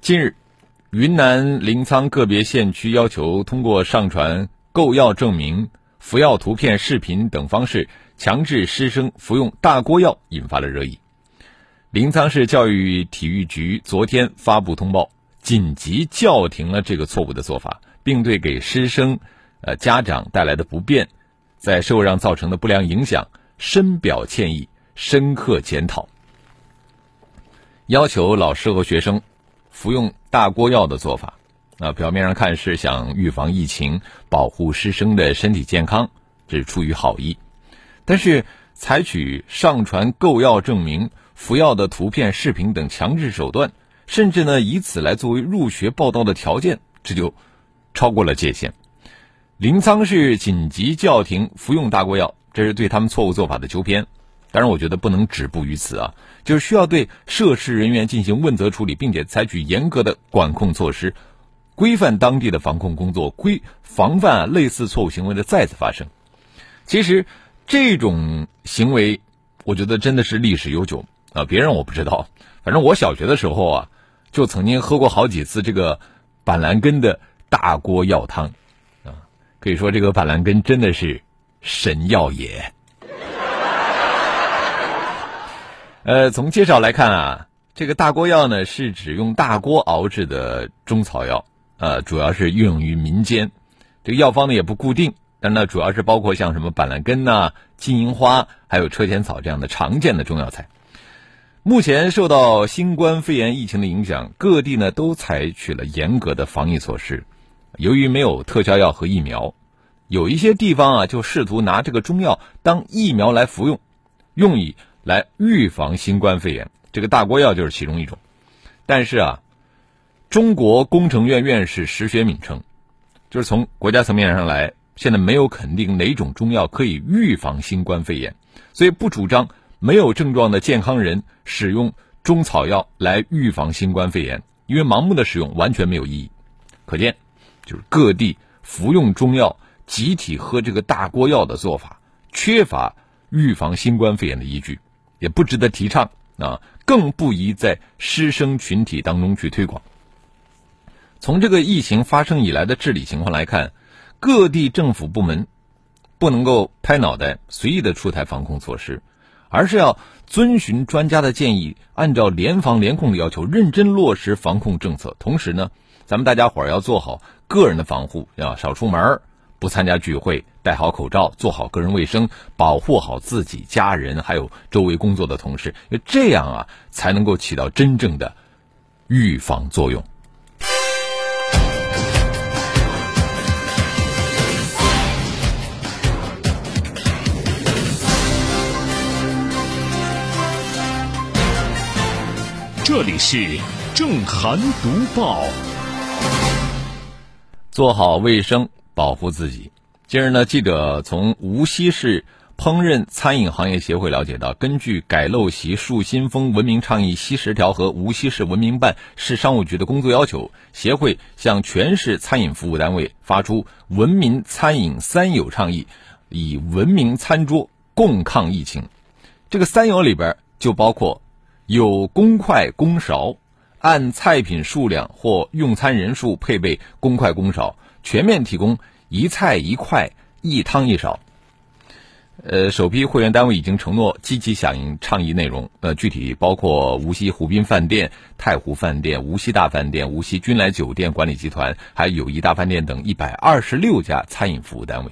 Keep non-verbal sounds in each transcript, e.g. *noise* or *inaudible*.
近日，云南临沧个别县区要求通过上传购药证明、服药图片、视频等方式强制师生服用大锅药，引发了热议。临沧市教育体育局昨天发布通报，紧急叫停了这个错误的做法，并对给师生、呃家长带来的不便，在社会上造成的不良影响深表歉意，深刻检讨。要求老师和学生服用大锅药的做法，啊，表面上看是想预防疫情、保护师生的身体健康，这是出于好意。但是，采取上传购药证明、服药的图片、视频等强制手段，甚至呢以此来作为入学报到的条件，这就超过了界限。临沧市紧急叫停服用大锅药，这是对他们错误做法的纠偏。当然，我觉得不能止步于此啊，就是需要对涉事人员进行问责处理，并且采取严格的管控措施，规范当地的防控工作，规防范类似错误行为的再次发生。其实，这种行为，我觉得真的是历史悠久啊。别人我不知道，反正我小学的时候啊，就曾经喝过好几次这个板蓝根的大锅药汤啊。可以说，这个板蓝根真的是神药也。呃，从介绍来看啊，这个大锅药呢是指用大锅熬制的中草药，呃，主要是运用于民间。这个药方呢也不固定，但呢主要是包括像什么板蓝根呐、金银花，还有车前草这样的常见的中药材。目前受到新冠肺炎疫情的影响，各地呢都采取了严格的防疫措施。由于没有特效药和疫苗，有一些地方啊就试图拿这个中药当疫苗来服用，用以。来预防新冠肺炎，这个大锅药就是其中一种。但是啊，中国工程院院士石学敏称，就是从国家层面上来，现在没有肯定哪种中药可以预防新冠肺炎，所以不主张没有症状的健康人使用中草药来预防新冠肺炎，因为盲目的使用完全没有意义。可见，就是各地服用中药、集体喝这个大锅药的做法，缺乏预防新冠肺炎的依据。也不值得提倡啊，更不宜在师生群体当中去推广。从这个疫情发生以来的治理情况来看，各地政府部门不能够拍脑袋随意的出台防控措施，而是要遵循专家的建议，按照联防联控的要求，认真落实防控政策。同时呢，咱们大家伙儿要做好个人的防护，要少出门，不参加聚会。戴好口罩，做好个人卫生，保护好自己、家人，还有周围工作的同事，这样啊，才能够起到真正的预防作用。这里是正涵读报，做好卫生，保护自己。近日呢，记者从无锡市烹饪餐饮行业协会了解到，根据改陋习树新风文明倡议西十条和无锡市文明办、市商务局的工作要求，协会向全市餐饮服务单位发出文明餐饮三有倡议，以文明餐桌共抗疫情。这个三有里边就包括有公筷公勺，按菜品数量或用餐人数配备公筷公勺，全面提供。一菜一块，一汤一勺。呃，首批会员单位已经承诺积极响应倡议内容。呃，具体包括无锡湖滨饭店、太湖饭店、无锡大饭店、无锡君来酒店管理集团，还有友谊大饭店等一百二十六家餐饮服务单位。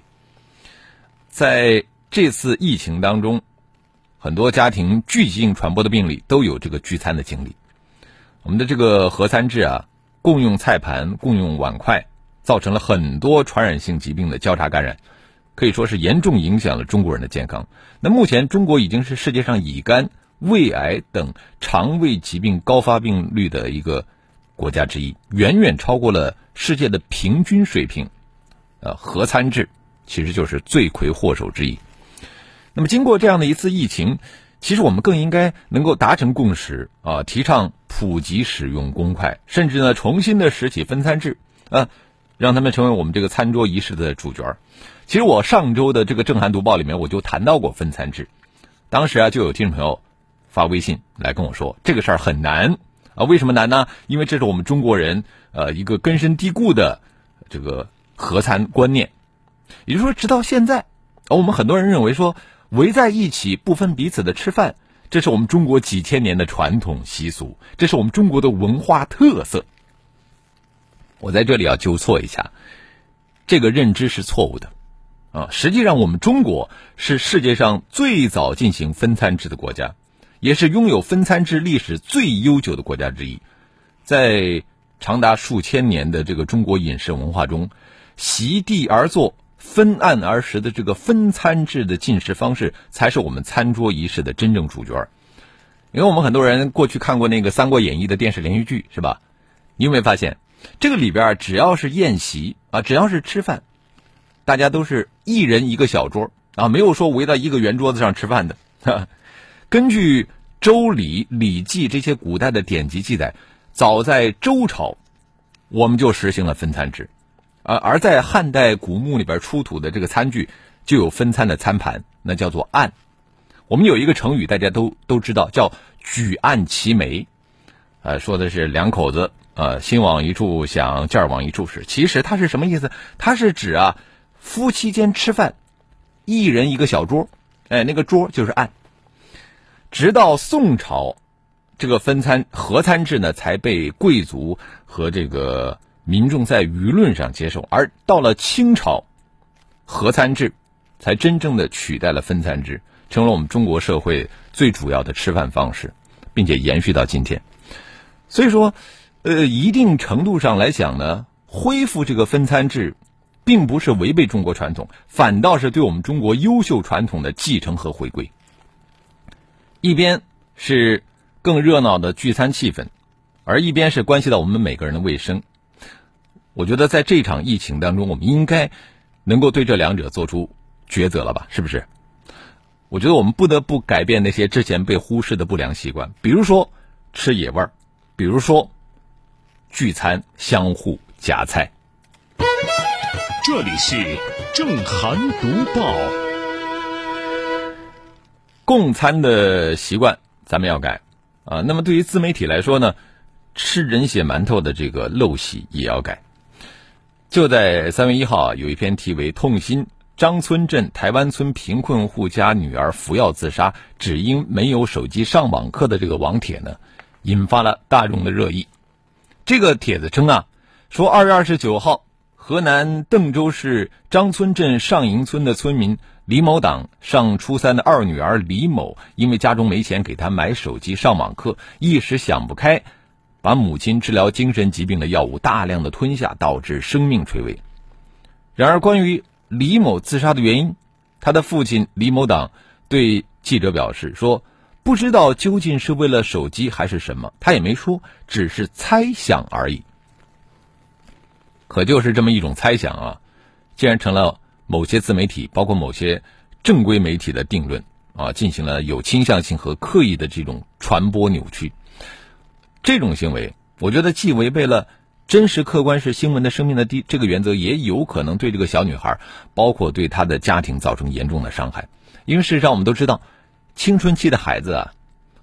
在这次疫情当中，很多家庭聚集性传播的病例都有这个聚餐的经历。我们的这个合餐制啊，共用菜盘、共用碗筷。造成了很多传染性疾病的交叉感染，可以说是严重影响了中国人的健康。那目前，中国已经是世界上乙肝、胃癌等肠胃疾病高发病率的一个国家之一，远远超过了世界的平均水平。呃，核参制其实就是罪魁祸首之一。那么，经过这样的一次疫情，其实我们更应该能够达成共识啊，提倡普及使用公筷，甚至呢，重新的拾起分餐制啊，让他们成为我们这个餐桌仪式的主角。其实我上周的这个正涵读报里面，我就谈到过分餐制，当时啊，就有听众朋友发微信来跟我说，这个事儿很难啊，为什么难呢？因为这是我们中国人呃一个根深蒂固的这个合餐观念，也就是说，直到现在，我们很多人认为说。围在一起不分彼此的吃饭，这是我们中国几千年的传统习俗，这是我们中国的文化特色。我在这里要纠错一下，这个认知是错误的啊！实际上，我们中国是世界上最早进行分餐制的国家，也是拥有分餐制历史最悠久的国家之一。在长达数千年的这个中国饮食文化中，席地而坐。分案而食的这个分餐制的进食方式，才是我们餐桌仪式的真正主角。因为我们很多人过去看过那个《三国演义》的电视连续剧，是吧？你有没有发现，这个里边只要是宴席啊，只要是吃饭，大家都是一人一个小桌啊，没有说围到一个圆桌子上吃饭的。*laughs* 根据《周礼》《礼记》这些古代的典籍记载，早在周朝，我们就实行了分餐制。而而在汉代古墓里边出土的这个餐具，就有分餐的餐盘，那叫做案。我们有一个成语，大家都都知道，叫举案齐眉，呃，说的是两口子，呃，心往一处想，劲儿往一处使。其实它是什么意思？它是指啊，夫妻间吃饭，一人一个小桌，哎，那个桌就是案。直到宋朝，这个分餐合餐制呢，才被贵族和这个。民众在舆论上接受，而到了清朝，合餐制才真正的取代了分餐制，成了我们中国社会最主要的吃饭方式，并且延续到今天。所以说，呃，一定程度上来讲呢，恢复这个分餐制，并不是违背中国传统，反倒是对我们中国优秀传统的继承和回归。一边是更热闹的聚餐气氛，而一边是关系到我们每个人的卫生。我觉得在这场疫情当中，我们应该能够对这两者做出抉择了吧？是不是？我觉得我们不得不改变那些之前被忽视的不良习惯，比如说吃野味儿，比如说聚餐相互夹菜。这里是正涵读报，共餐的习惯咱们要改啊。那么对于自媒体来说呢，吃人血馒头的这个陋习也要改。就在三月一号，有一篇题为《痛心张村镇台湾村贫困户家女儿服药自杀，只因没有手机上网课》的这个网帖呢，引发了大众的热议。这个帖子称啊，说二月二十九号，河南邓州市张村镇上营村的村民李某党上初三的二女儿李某，因为家中没钱给她买手机上网课，一时想不开。把母亲治疗精神疾病的药物大量的吞下，导致生命垂危。然而，关于李某自杀的原因，他的父亲李某党对记者表示说：“不知道究竟是为了手机还是什么，他也没说，只是猜想而已。”可就是这么一种猜想啊，竟然成了某些自媒体，包括某些正规媒体的定论啊，进行了有倾向性和刻意的这种传播扭曲。这种行为，我觉得既违背了真实客观是新闻的生命的第这个原则，也有可能对这个小女孩，包括对她的家庭造成严重的伤害。因为事实上，我们都知道，青春期的孩子啊，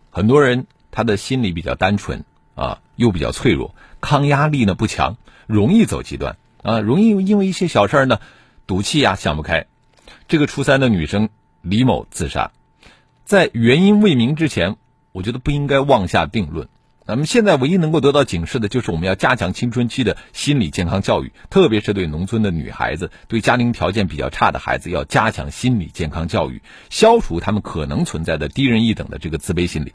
很多人他的心理比较单纯啊，又比较脆弱，抗压力呢不强，容易走极端啊，容易因为一些小事呢赌气呀，想不开。这个初三的女生李某自杀，在原因未明之前，我觉得不应该妄下定论。咱们现在唯一能够得到警示的，就是我们要加强青春期的心理健康教育，特别是对农村的女孩子，对家庭条件比较差的孩子，要加强心理健康教育，消除他们可能存在的低人一等的这个自卑心理。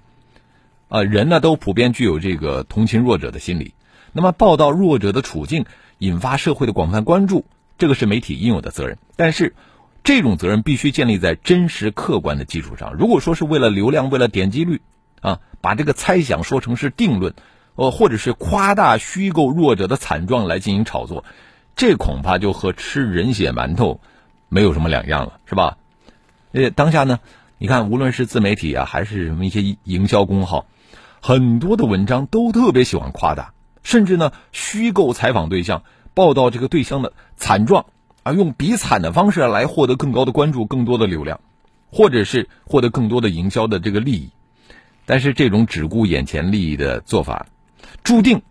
啊，人呢都普遍具有这个同情弱者的心理，那么报道弱者的处境，引发社会的广泛关注，这个是媒体应有的责任。但是，这种责任必须建立在真实客观的基础上。如果说是为了流量，为了点击率，啊，把这个猜想说成是定论，呃，或者是夸大虚构弱者的惨状来进行炒作，这恐怕就和吃人血馒头没有什么两样了，是吧？呃，当下呢，你看，无论是自媒体啊，还是什么一些营销公号，很多的文章都特别喜欢夸大，甚至呢，虚构采访对象，报道这个对象的惨状，啊，用比惨的方式来获得更高的关注、更多的流量，或者是获得更多的营销的这个利益。但是这种只顾眼前利益的做法，注定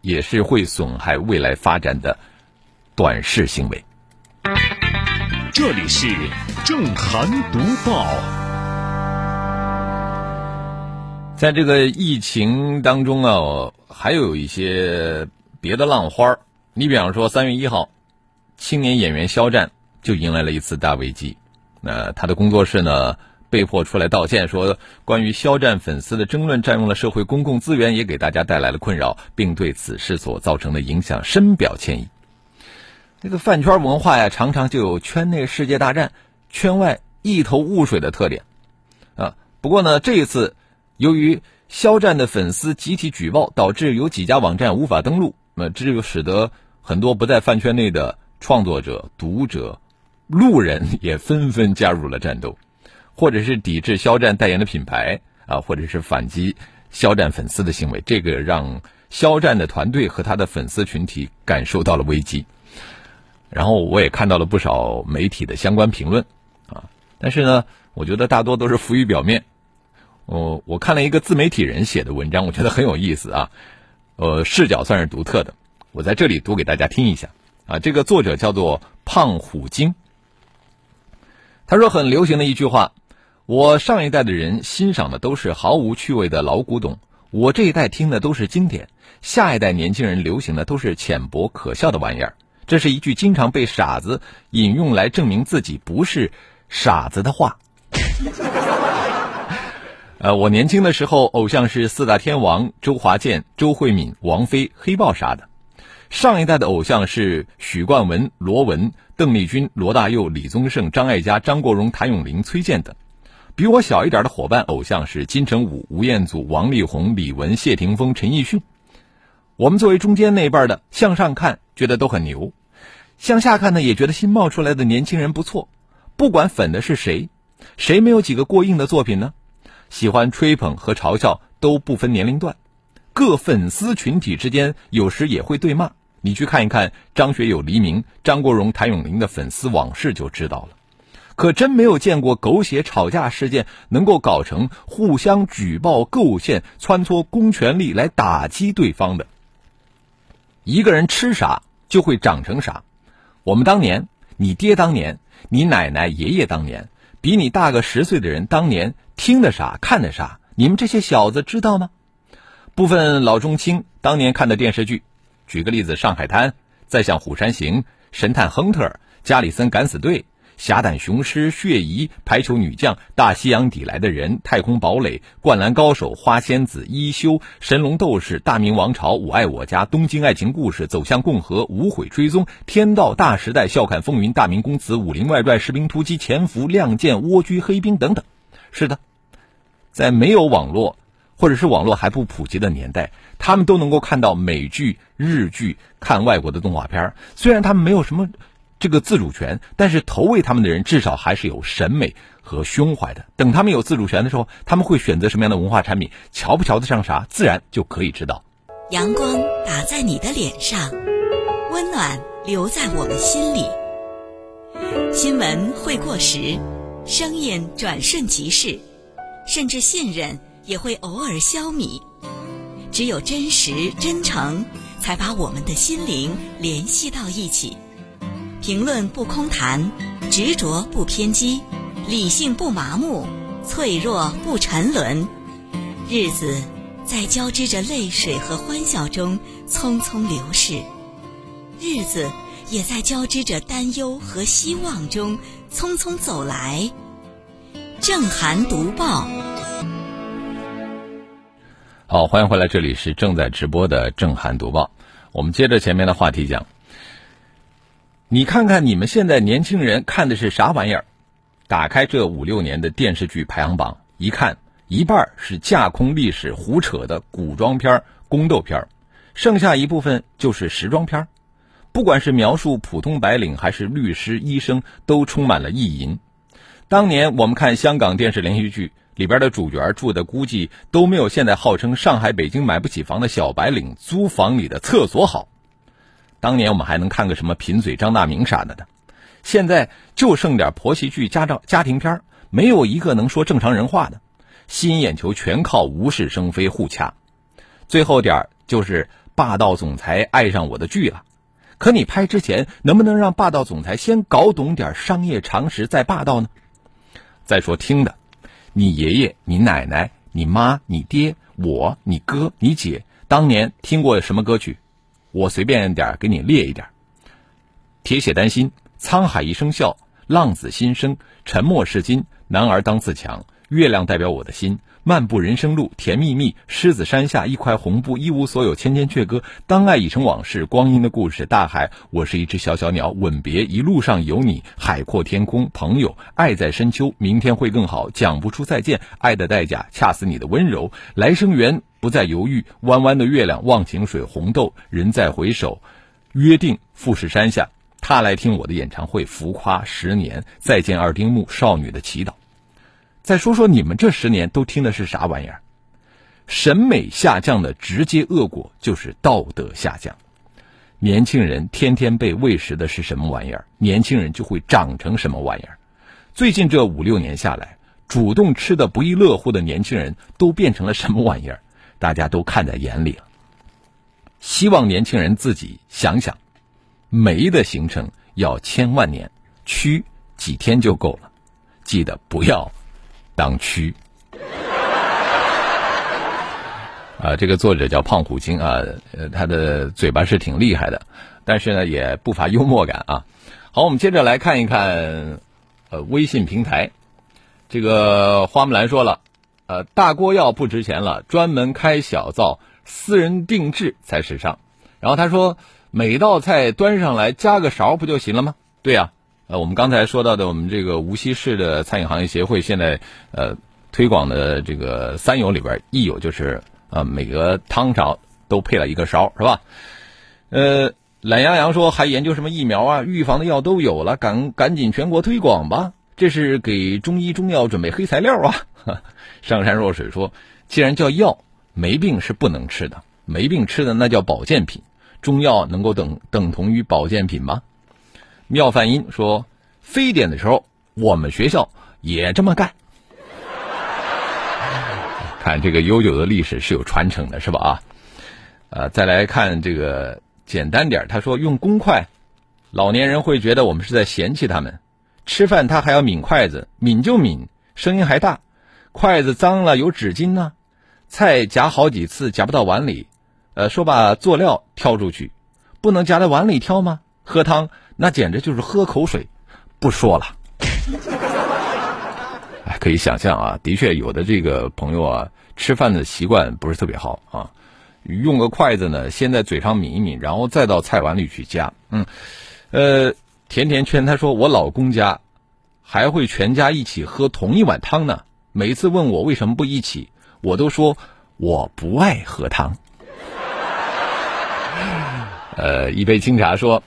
也是会损害未来发展的短视行为。这里是正涵读报。在这个疫情当中啊，还有一些别的浪花你比方说，三月一号，青年演员肖战就迎来了一次大危机。那他的工作室呢？被迫出来道歉，说关于肖战粉丝的争论占用了社会公共资源，也给大家带来了困扰，并对此事所造成的影响深表歉意。这个饭圈文化呀，常常就有圈内世界大战，圈外一头雾水的特点啊。不过呢，这一次由于肖战的粉丝集体举报，导致有几家网站无法登录，那这就使得很多不在饭圈内的创作者、读者、路人 *laughs* 也纷纷加入了战斗。或者是抵制肖战代言的品牌啊，或者是反击肖战粉丝的行为，这个让肖战的团队和他的粉丝群体感受到了危机。然后我也看到了不少媒体的相关评论啊，但是呢，我觉得大多都是浮于表面。哦，我看了一个自媒体人写的文章，我觉得很有意思啊，呃，视角算是独特的，我在这里读给大家听一下啊。这个作者叫做胖虎精，他说很流行的一句话。我上一代的人欣赏的都是毫无趣味的老古董，我这一代听的都是经典，下一代年轻人流行的都是浅薄可笑的玩意儿。这是一句经常被傻子引用来证明自己不是傻子的话。*laughs* 呃，我年轻的时候，偶像是四大天王周华健、周慧敏、王菲、黑豹啥的；上一代的偶像是许冠文、罗文、邓丽君、罗大佑、李宗盛、张艾嘉、张国荣、谭咏麟、崔健等。比我小一点的伙伴，偶像是金城武、吴彦祖、王力宏、李玟、谢霆锋、陈奕迅。我们作为中间那辈的，向上看觉得都很牛，向下看呢也觉得新冒出来的年轻人不错。不管粉的是谁，谁没有几个过硬的作品呢？喜欢吹捧和嘲笑都不分年龄段，各粉丝群体之间有时也会对骂。你去看一看张学友、黎明、张国荣、谭咏麟的粉丝往事就知道了。可真没有见过狗血吵架事件能够搞成互相举报构陷、穿梭公权力来打击对方的。一个人吃啥就会长成啥。我们当年，你爹当年，你奶奶、爷爷当年，比你大个十岁的人当年听的啥、看的啥，你们这些小子知道吗？部分老中青当年看的电视剧，举个例子，《上海滩》《再像虎山行》《神探亨特》《加里森敢死队》。侠胆雄狮、血疑、排球女将、大西洋底来的人、太空堡垒、灌篮高手、花仙子、一休、神龙斗士、大明王朝、我爱我家、东京爱情故事、走向共和、无悔追踪、天道大时代、笑看风云、大明宫词、武林外传、士兵突击、潜伏、亮剑、蜗居黑冰等等。是的，在没有网络或者是网络还不普及的年代，他们都能够看到美剧、日剧，看外国的动画片。虽然他们没有什么。这个自主权，但是投喂他们的人至少还是有审美和胸怀的。等他们有自主权的时候，他们会选择什么样的文化产品？瞧不瞧得上啥，自然就可以知道。阳光打在你的脸上，温暖留在我们心里。新闻会过时，声音转瞬即逝，甚至信任也会偶尔消弭。只有真实真诚，才把我们的心灵联系到一起。评论不空谈，执着不偏激，理性不麻木，脆弱不沉沦。日子在交织着泪水和欢笑中匆匆流逝，日子也在交织着担忧和希望中匆匆走来。正涵读报，好，欢迎回来，这里是正在直播的正涵读报。我们接着前面的话题讲。你看看你们现在年轻人看的是啥玩意儿？打开这五六年的电视剧排行榜，一看一半是架空历史、胡扯的古装片、宫斗片，剩下一部分就是时装片。不管是描述普通白领还是律师、医生，都充满了意淫。当年我们看香港电视连续剧里边的主角住的，估计都没有现在号称上海、北京买不起房的小白领租房里的厕所好。当年我们还能看个什么贫嘴张大明啥的的，现在就剩点婆媳剧、家照家庭片，没有一个能说正常人话的，吸引眼球全靠无事生非互掐。最后点就是霸道总裁爱上我的剧了。可你拍之前能不能让霸道总裁先搞懂点商业常识再霸道呢？再说听的，你爷爷、你奶奶、你妈、你爹、我、你哥、你姐当年听过什么歌曲？我随便点给你列一点：铁血丹心、沧海一声笑、浪子心声、沉默是金、男儿当自强、月亮代表我的心。漫步人生路，甜蜜蜜。狮子山下一块红布，一无所有，千千阙歌。当爱已成往事，光阴的故事。大海，我是一只小小鸟。吻别，一路上有你。海阔天空，朋友，爱在深秋。明天会更好，讲不出再见。爱的代价，恰似你的温柔。来生缘，不再犹豫。弯弯的月亮，忘情水，红豆。人再回首，约定富士山下。他来听我的演唱会，浮夸十年。再见二丁目，少女的祈祷。再说说你们这十年都听的是啥玩意儿？审美下降的直接恶果就是道德下降。年轻人天天被喂食的是什么玩意儿？年轻人就会长成什么玩意儿？最近这五六年下来，主动吃的不亦乐乎的年轻人都变成了什么玩意儿？大家都看在眼里了。希望年轻人自己想想，煤的形成要千万年，蛆几天就够了。记得不要。当 *laughs* 蛆啊！这个作者叫胖虎精啊，他的嘴巴是挺厉害的，但是呢，也不乏幽默感啊。好，我们接着来看一看，呃，微信平台，这个花木兰说了，呃，大锅药不值钱了，专门开小灶，私人定制才时尚。然后他说，每道菜端上来加个勺不就行了吗？对呀。呃，我们刚才说到的，我们这个无锡市的餐饮行业协会现在呃推广的这个三有里边一有就是呃每个汤勺都配了一个勺，是吧？呃，懒羊羊说还研究什么疫苗啊？预防的药都有了，赶赶紧全国推广吧！这是给中医中药准备黑材料啊！*laughs* 上善若水说，既然叫药，没病是不能吃的，没病吃的那叫保健品，中药能够等等同于保健品吗？妙梵音说：“非典的时候，我们学校也这么干。*laughs* 看这个悠久的历史是有传承的，是吧？啊，呃，再来看这个简单点他说用公筷，老年人会觉得我们是在嫌弃他们。吃饭他还要抿筷子，抿就抿，声音还大。筷子脏了有纸巾呢。菜夹好几次夹不到碗里，呃，说把佐料挑出去，不能夹在碗里挑吗？喝汤。”那简直就是喝口水，不说了。*laughs* 哎，可以想象啊，的确有的这个朋友啊，吃饭的习惯不是特别好啊，用个筷子呢，先在嘴上抿一抿，然后再到菜碗里去夹。嗯，呃，甜甜圈他说我老公家还会全家一起喝同一碗汤呢，每次问我为什么不一起，我都说我不爱喝汤。*laughs* 呃，一杯清茶说。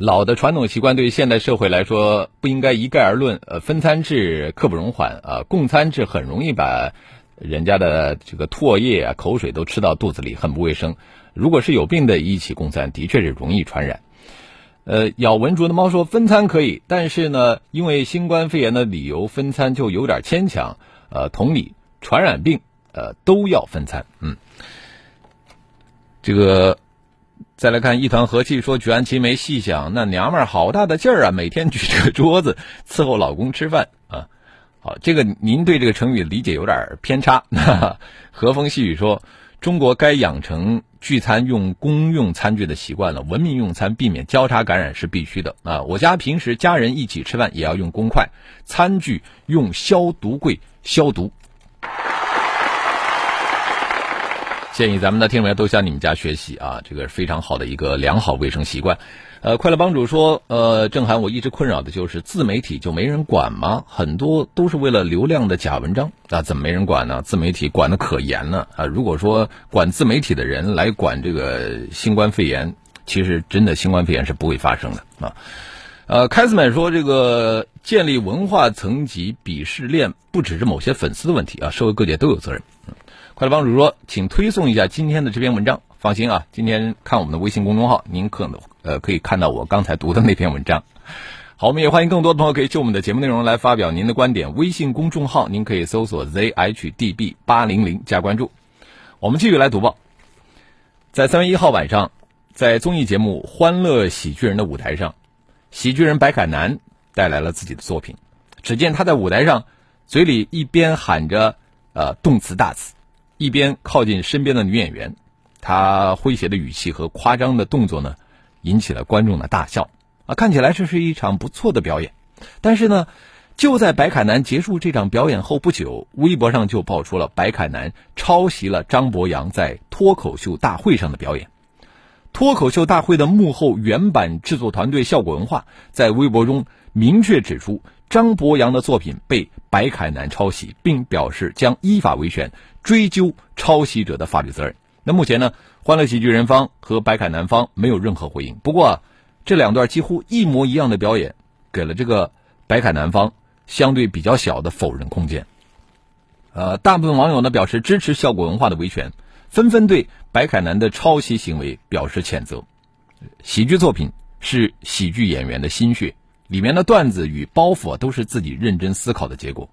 老的传统习惯对现代社会来说不应该一概而论。呃，分餐制刻不容缓啊，共餐制很容易把人家的这个唾液啊、口水都吃到肚子里，很不卫生。如果是有病的一起共餐，的确是容易传染。呃，咬文竹的猫说分餐可以，但是呢，因为新冠肺炎的理由分餐就有点牵强。呃，同理，传染病呃都要分餐。嗯，这个。再来看一团和气说，举案齐眉细想，那娘们儿好大的劲儿啊！每天举着桌子伺候老公吃饭啊。好，这个您对这个成语理解有点偏差。和风细雨说，中国该养成聚餐用公用餐具的习惯了，文明用餐，避免交叉感染是必须的啊。我家平时家人一起吃饭也要用公筷，餐具用消毒柜消毒。建议咱们的听众们都向你们家学习啊，这个非常好的一个良好卫生习惯。呃，快乐帮主说，呃，郑涵，我一直困扰的就是自媒体就没人管吗？很多都是为了流量的假文章啊，怎么没人管呢？自媒体管的可严了啊！如果说管自媒体的人来管这个新冠肺炎，其实真的新冠肺炎是不会发生的啊。呃，开斯曼说，这个建立文化层级鄙视链不只是某些粉丝的问题啊，社会各界都有责任。快乐帮主说，请推送一下今天的这篇文章。放心啊，今天看我们的微信公众号，您可能呃可以看到我刚才读的那篇文章。好，我们也欢迎更多的朋友可以就我们的节目内容来发表您的观点。微信公众号您可以搜索 zhdb 八零零加关注。我们继续来读报。在三月一号晚上，在综艺节目《欢乐喜剧人》的舞台上，喜剧人白凯南带来了自己的作品。只见他在舞台上，嘴里一边喊着呃动词大词，一边靠近身边的女演员。他诙谐的语气和夸张的动作呢，引起了观众的大笑啊！看起来这是一场不错的表演，但是呢，就在白凯南结束这场表演后不久，微博上就爆出了白凯南抄袭了张博洋在脱口秀大会上的表演。脱口秀大会的幕后原版制作团队效果文化在微博中明确指出，张博洋的作品被白凯南抄袭，并表示将依法维权，追究抄袭者的法律责任。那目前呢，欢乐喜剧人方和白凯南方没有任何回应。不过，这两段几乎一模一样的表演，给了这个白凯南方相对比较小的否认空间。呃，大部分网友呢表示支持效果文化的维权，纷纷对白凯南的抄袭行为表示谴责。喜剧作品是喜剧演员的心血，里面的段子与包袱都是自己认真思考的结果。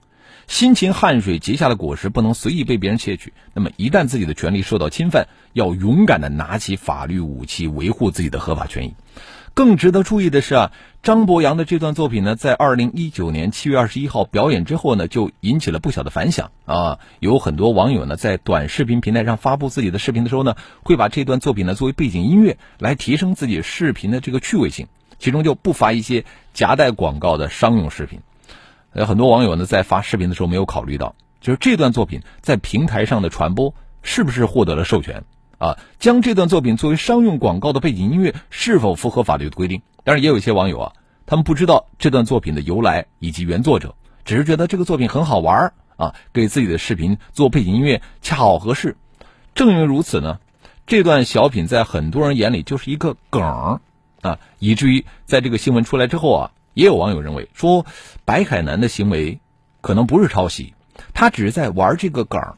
辛勤汗水结下的果实不能随意被别人窃取。那么，一旦自己的权利受到侵犯，要勇敢的拿起法律武器维护自己的合法权益。更值得注意的是啊，张博洋的这段作品呢，在二零一九年七月二十一号表演之后呢，就引起了不小的反响啊。有很多网友呢，在短视频平台上发布自己的视频的时候呢，会把这段作品呢作为背景音乐来提升自己视频的这个趣味性，其中就不乏一些夹带广告的商用视频。有很多网友呢，在发视频的时候没有考虑到，就是这段作品在平台上的传播是不是获得了授权啊？将这段作品作为商用广告的背景音乐是否符合法律的规定？当然，也有一些网友啊，他们不知道这段作品的由来以及原作者，只是觉得这个作品很好玩啊，给自己的视频做背景音乐恰好合适。正因为如此呢，这段小品在很多人眼里就是一个梗啊，以至于在这个新闻出来之后啊。也有网友认为说，白凯南的行为可能不是抄袭，他只是在玩这个梗儿。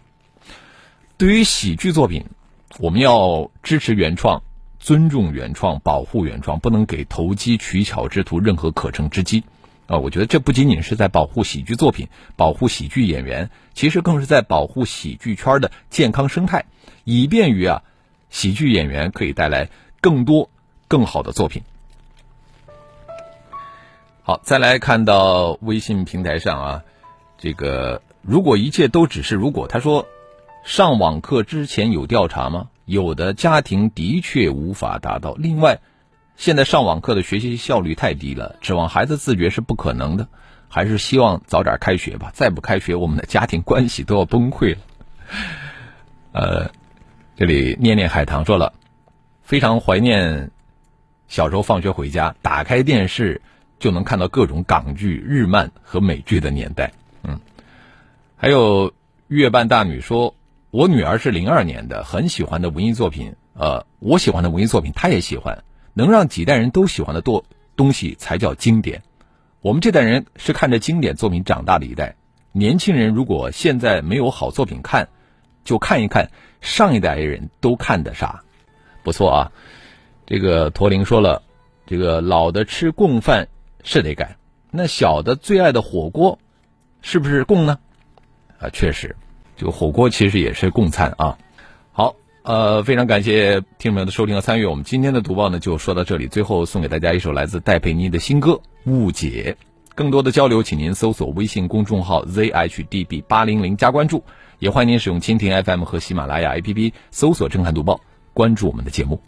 对于喜剧作品，我们要支持原创，尊重原创，保护原创，不能给投机取巧之徒任何可乘之机。啊，我觉得这不仅仅是在保护喜剧作品，保护喜剧演员，其实更是在保护喜剧圈的健康生态，以便于啊，喜剧演员可以带来更多更好的作品。好，再来看到微信平台上啊，这个如果一切都只是如果，他说，上网课之前有调查吗？有的家庭的确无法达到。另外，现在上网课的学习效率太低了，指望孩子自觉是不可能的，还是希望早点开学吧。再不开学，我们的家庭关系都要崩溃了。呃，这里念念海棠说了，非常怀念小时候放学回家，打开电视。就能看到各种港剧、日漫和美剧的年代，嗯，还有月半大女说，我女儿是零二年的，很喜欢的文艺作品，呃，我喜欢的文艺作品，她也喜欢，能让几代人都喜欢的多东西才叫经典。我们这代人是看着经典作品长大的一代，年轻人如果现在没有好作品看，就看一看上一代人都看的啥，不错啊。这个驼铃说了，这个老的吃供饭。是得改，那小的最爱的火锅，是不是供呢？啊，确实，这个火锅其实也是供餐啊。好，呃，非常感谢听众们的收听和参与，我们今天的读报呢就说到这里。最后送给大家一首来自戴佩妮的新歌《误解》。更多的交流，请您搜索微信公众号 zhdb 八零零加关注，也欢迎您使用蜻蜓 FM 和喜马拉雅 APP 搜索“震撼读报”，关注我们的节目。